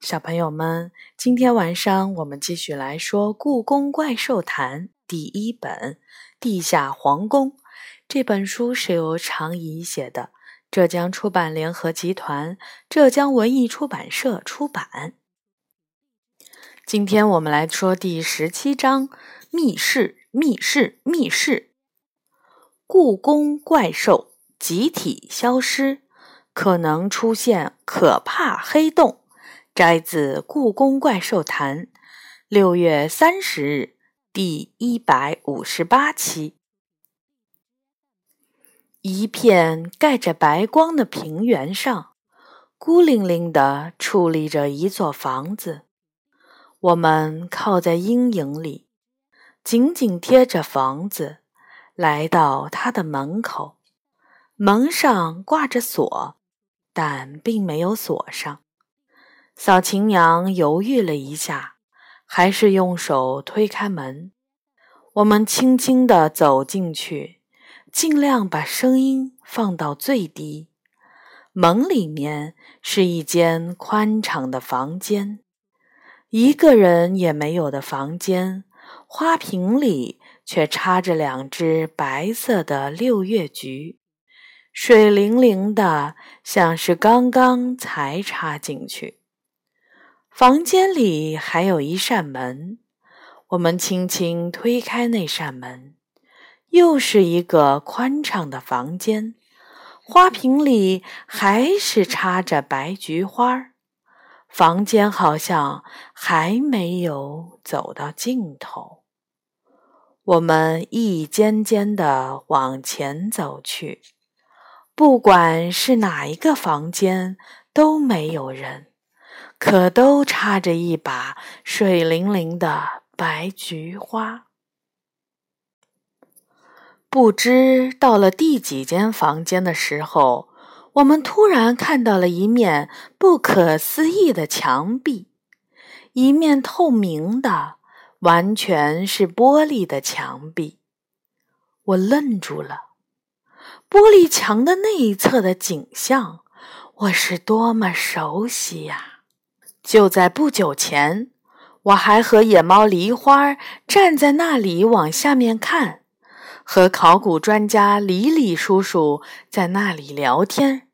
小朋友们，今天晚上我们继续来说《故宫怪兽谈》第一本《地下皇宫》。这本书是由常怡写的，浙江出版联合集团、浙江文艺出版社出版。今天我们来说第十七章：密室，密室，密室。故宫怪兽集体消失，可能出现可怕黑洞。摘自《故宫怪兽谈》，六月三十日，第一百五十八期。一片盖着白光的平原上，孤零零地矗立着一座房子。我们靠在阴影里，紧紧贴着房子，来到它的门口。门上挂着锁，但并没有锁上。小琴娘犹豫了一下，还是用手推开门。我们轻轻地走进去，尽量把声音放到最低。门里面是一间宽敞的房间，一个人也没有的房间。花瓶里却插着两只白色的六月菊，水灵灵的，像是刚刚才插进去。房间里还有一扇门，我们轻轻推开那扇门，又是一个宽敞的房间。花瓶里还是插着白菊花，房间好像还没有走到尽头。我们一间间的往前走去，不管是哪一个房间，都没有人。可都插着一把水灵灵的白菊花。不知到了第几间房间的时候，我们突然看到了一面不可思议的墙壁，一面透明的，完全是玻璃的墙壁。我愣住了，玻璃墙的那一侧的景象，我是多么熟悉呀！就在不久前，我还和野猫梨花站在那里往下面看，和考古专家李李叔叔在那里聊天。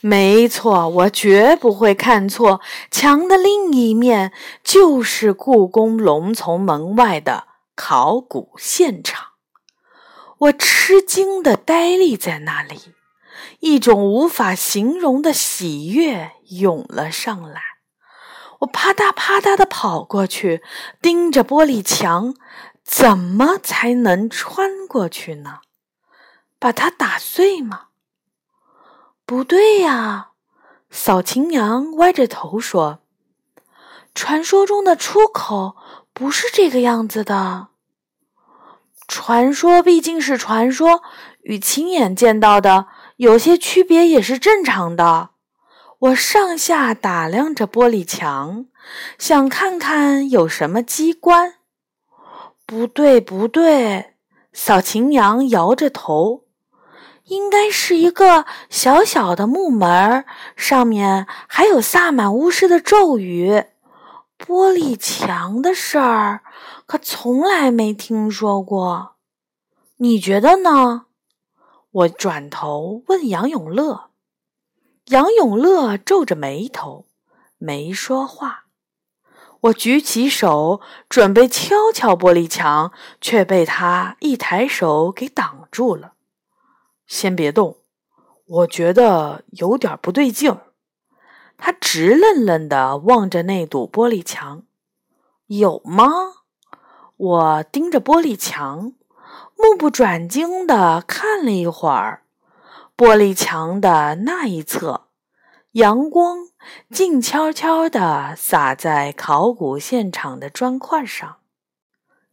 没错，我绝不会看错，墙的另一面就是故宫龙从门外的考古现场。我吃惊地呆立在那里，一种无法形容的喜悦涌了上来。我啪嗒啪嗒的跑过去，盯着玻璃墙，怎么才能穿过去呢？把它打碎吗？不对呀！扫晴娘歪着头说：“传说中的出口不是这个样子的。传说毕竟是传说，与亲眼见到的有些区别也是正常的。”我上下打量着玻璃墙，想看看有什么机关。不对，不对，小琴娘摇着头，应该是一个小小的木门，上面还有撒满巫师的咒语。玻璃墙的事儿可从来没听说过，你觉得呢？我转头问杨永乐。杨永乐皱着眉头，没说话。我举起手准备敲敲玻璃墙，却被他一抬手给挡住了。先别动，我觉得有点不对劲儿。他直愣愣地望着那堵玻璃墙，有吗？我盯着玻璃墙，目不转睛地看了一会儿。玻璃墙的那一侧，阳光静悄悄地洒在考古现场的砖块上。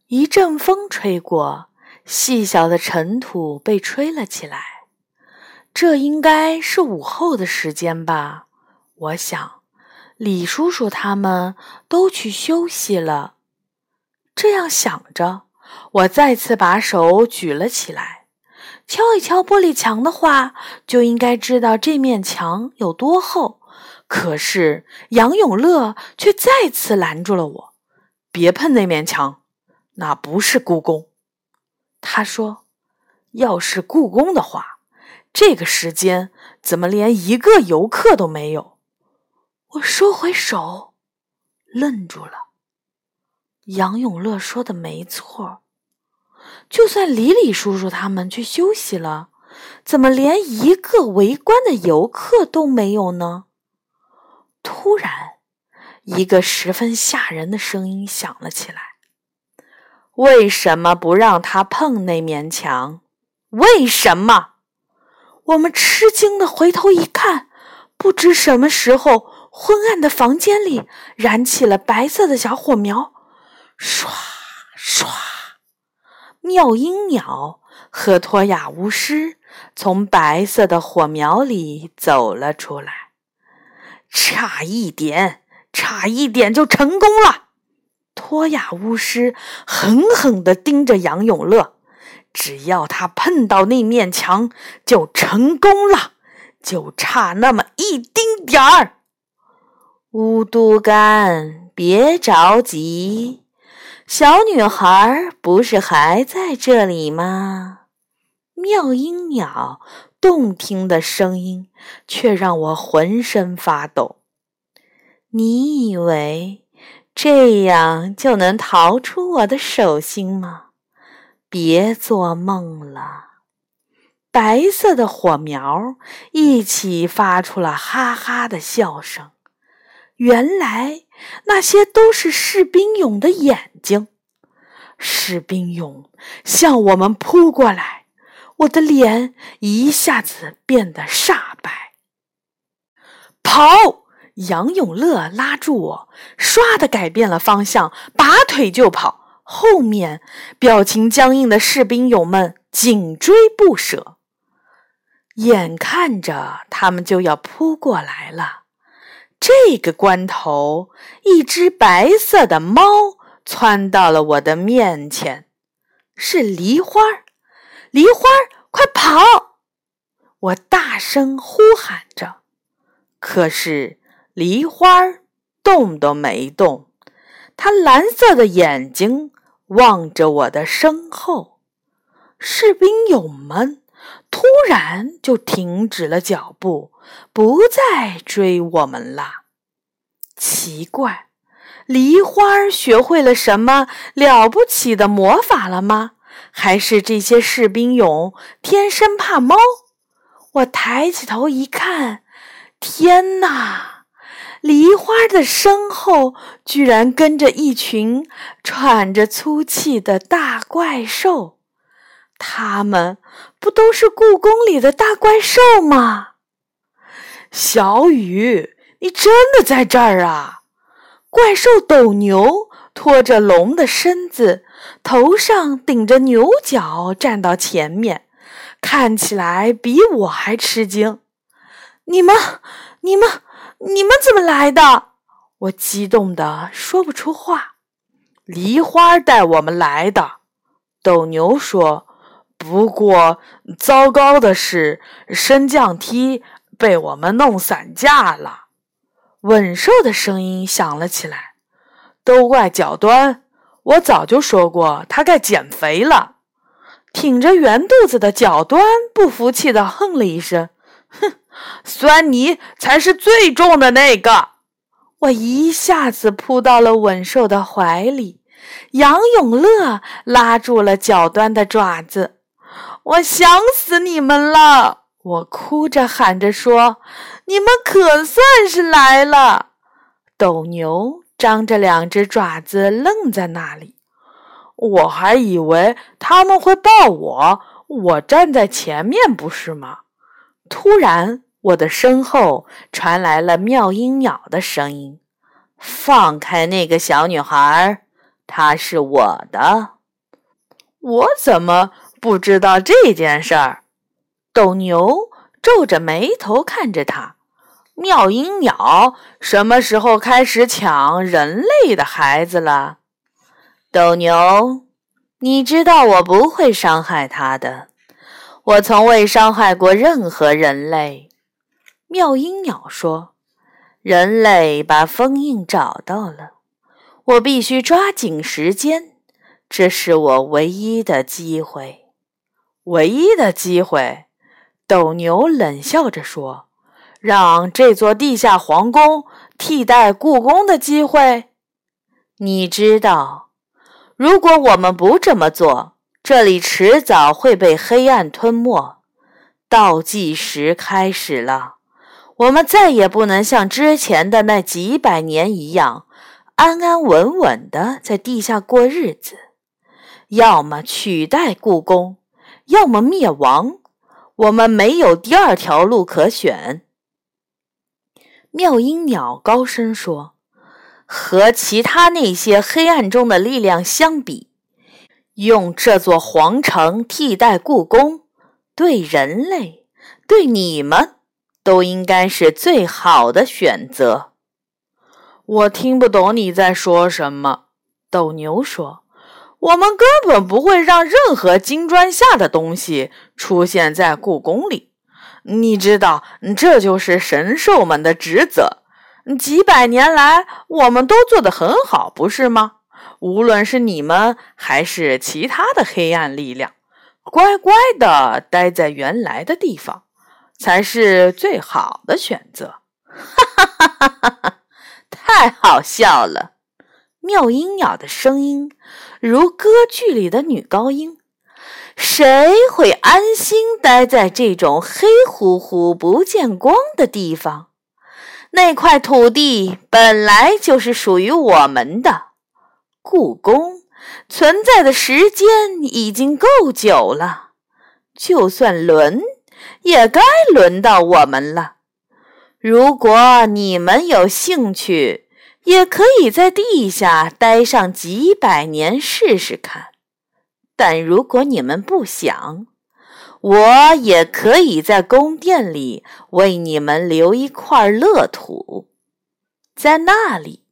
一阵风吹过，细小的尘土被吹了起来。这应该是午后的时间吧？我想，李叔叔他们都去休息了。这样想着，我再次把手举了起来。敲一敲玻璃墙的话，就应该知道这面墙有多厚，可是杨永乐却再次拦住了我：“别碰那面墙，那不是故宫。”他说：“要是故宫的话，这个时间怎么连一个游客都没有？”我收回手，愣住了。杨永乐说的没错，就算李李叔叔他们去休息了，怎么连一个围观的游客都没有呢？突然，一个十分吓人的声音响了起来：“为什么不让他碰那面墙？为什么？”我们吃惊的回头一看，不知什么时候，昏暗的房间里燃起了白色的小火苗，唰唰，妙音鸟和托雅巫师从白色的火苗里走了出来。差一点，差一点就成功了。托亚巫师狠狠地盯着杨永乐，只要他碰到那面墙，就成功了，就差那么一丁点儿。乌都干，别着急，小女孩不是还在这里吗？妙音鸟。动听的声音却让我浑身发抖。你以为这样就能逃出我的手心吗？别做梦了！白色的火苗一起发出了哈哈的笑声。原来那些都是士兵俑的眼睛。士兵俑向我们扑过来。我的脸一下子变得煞白。跑！杨永乐拉住我，唰的改变了方向，拔腿就跑。后面表情僵硬的士兵俑们紧追不舍，眼看着他们就要扑过来了。这个关头，一只白色的猫窜到了我的面前，是梨花。梨花，快跑！我大声呼喊着，可是梨花儿动都没动。它蓝色的眼睛望着我的身后。士兵友们突然就停止了脚步，不再追我们了。奇怪，梨花学会了什么了不起的魔法了吗？还是这些士兵俑天生怕猫？我抬起头一看，天哪！梨花的身后居然跟着一群喘着粗气的大怪兽。他们不都是故宫里的大怪兽吗？小雨，你真的在这儿啊！怪兽斗牛拖着龙的身子。头上顶着牛角，站到前面，看起来比我还吃惊。你们、你们、你们怎么来的？我激动的说不出话。梨花带我们来的，斗牛说。不过糟糕的是，升降梯被我们弄散架了。稳兽的声音响了起来，都怪脚端。我早就说过，他该减肥了。挺着圆肚子的脚端不服气的哼了一声：“哼，酸泥才是最重的那个。”我一下子扑到了稳兽的怀里，杨永乐拉住了脚端的爪子。我想死你们了！我哭着喊着说：“你们可算是来了！”斗牛。张着两只爪子愣在那里，我还以为他们会抱我，我站在前面不是吗？突然，我的身后传来了妙音鸟的声音：“放开那个小女孩，她是我的。”我怎么不知道这件事儿？斗牛皱着眉头看着他。妙音鸟什么时候开始抢人类的孩子了？斗牛，你知道我不会伤害他的，我从未伤害过任何人类。妙音鸟说：“人类把封印找到了，我必须抓紧时间，这是我唯一的机会。唯一的机会，斗牛冷笑着说：“让这座地下皇宫替代故宫的机会。你知道，如果我们不这么做，这里迟早会被黑暗吞没。倒计时开始了。”我们再也不能像之前的那几百年一样安安稳稳的在地下过日子，要么取代故宫，要么灭亡。我们没有第二条路可选。妙音鸟高声说：“和其他那些黑暗中的力量相比，用这座皇城替代故宫，对人类，对你们。”都应该是最好的选择。我听不懂你在说什么。斗牛说：“我们根本不会让任何金砖下的东西出现在故宫里。你知道，这就是神兽们的职责。几百年来，我们都做得很好，不是吗？无论是你们还是其他的黑暗力量，乖乖的待在原来的地方。”才是最好的选择，哈哈哈哈哈！太好笑了。妙音鸟的声音如歌剧里的女高音。谁会安心待在这种黑乎乎、不见光的地方？那块土地本来就是属于我们的。故宫存在的时间已经够久了，就算轮。也该轮到我们了。如果你们有兴趣，也可以在地下待上几百年试试看。但如果你们不想，我也可以在宫殿里为你们留一块乐土，在那里，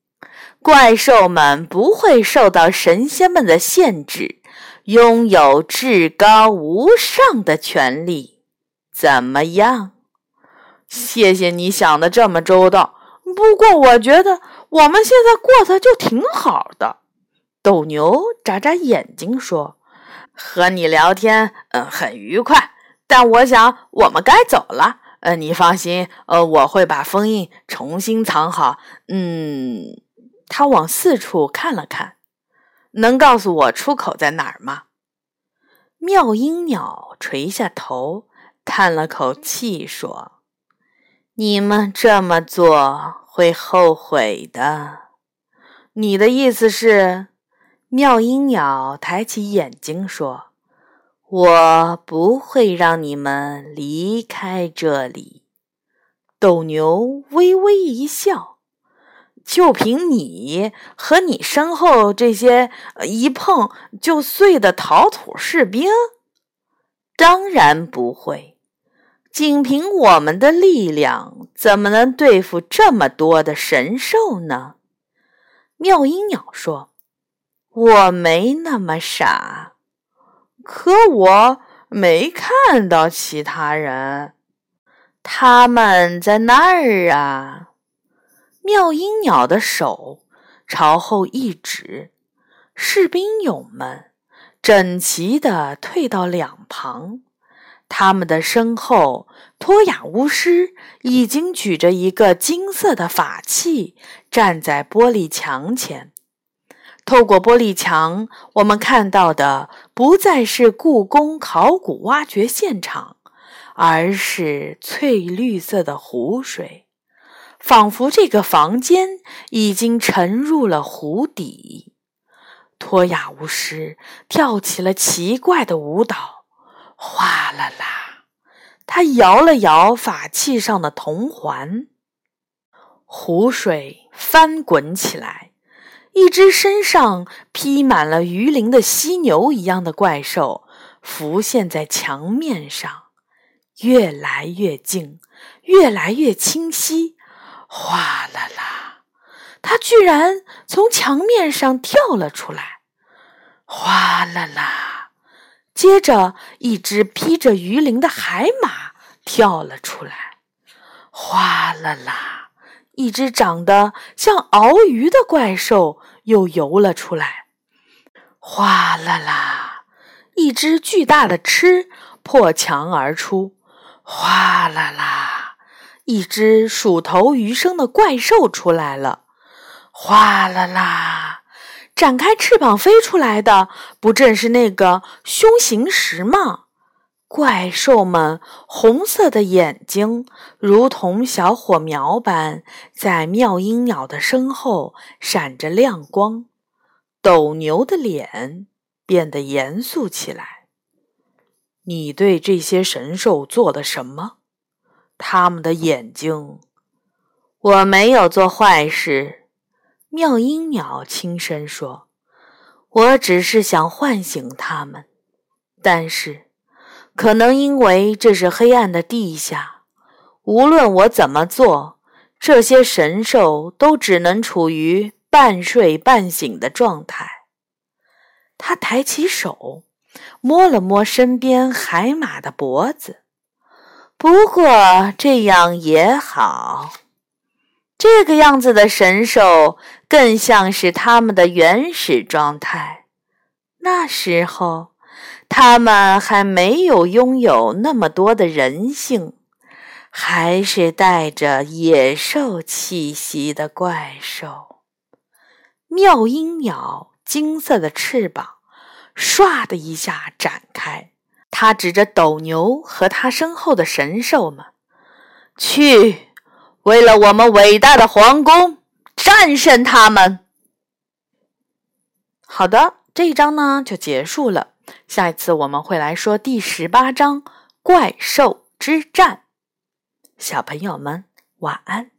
怪兽们不会受到神仙们的限制，拥有至高无上的权利。怎么样？谢谢你想的这么周到。不过我觉得我们现在过得就挺好的。斗牛眨眨眼睛说：“和你聊天，嗯，很愉快。但我想我们该走了。呃，你放心，呃，我会把封印重新藏好。嗯。”他往四处看了看，能告诉我出口在哪儿吗？妙音鸟垂下头。叹了口气说：“你们这么做会后悔的。”你的意思是？妙音鸟抬起眼睛说：“我不会让你们离开这里。”斗牛微微一笑：“就凭你和你身后这些一碰就碎的陶土士兵？当然不会。”仅凭我们的力量，怎么能对付这么多的神兽呢？妙音鸟说：“我没那么傻，可我没看到其他人，他们在那儿啊！”妙音鸟的手朝后一指，士兵勇们整齐地退到两旁。他们的身后，托雅巫师已经举着一个金色的法器，站在玻璃墙前。透过玻璃墙，我们看到的不再是故宫考古挖掘现场，而是翠绿色的湖水，仿佛这个房间已经沉入了湖底。托雅巫师跳起了奇怪的舞蹈。哗啦啦，他摇了摇法器上的铜环，湖水翻滚起来，一只身上披满了鱼鳞的犀牛一样的怪兽浮现在墙面上，越来越近，越来越清晰。哗啦啦，它居然从墙面上跳了出来。哗啦啦。接着，一只披着鱼鳞的海马跳了出来，哗啦啦，一只长得像鳌鱼的怪兽又游了出来。哗啦啦，一只巨大的吃破墙而出。哗啦啦，一只鼠头鱼身的怪兽出来了。哗啦啦，展开翅膀飞出来的不正是那个凶形石吗？怪兽们红色的眼睛如同小火苗般在妙音鸟的身后闪着亮光。斗牛的脸变得严肃起来。你对这些神兽做了什么？他们的眼睛……我没有做坏事。妙音鸟轻声说：“我只是想唤醒他们。但是，可能因为这是黑暗的地下，无论我怎么做，这些神兽都只能处于……”半睡半醒的状态，他抬起手摸了摸身边海马的脖子。不过这样也好，这个样子的神兽更像是他们的原始状态。那时候，他们还没有拥有那么多的人性，还是带着野兽气息的怪兽。妙音鸟金色的翅膀唰的一下展开，它指着斗牛和他身后的神兽们：“去，为了我们伟大的皇宫，战胜他们！”好的，这一章呢就结束了。下一次我们会来说第十八章怪兽之战。小朋友们，晚安。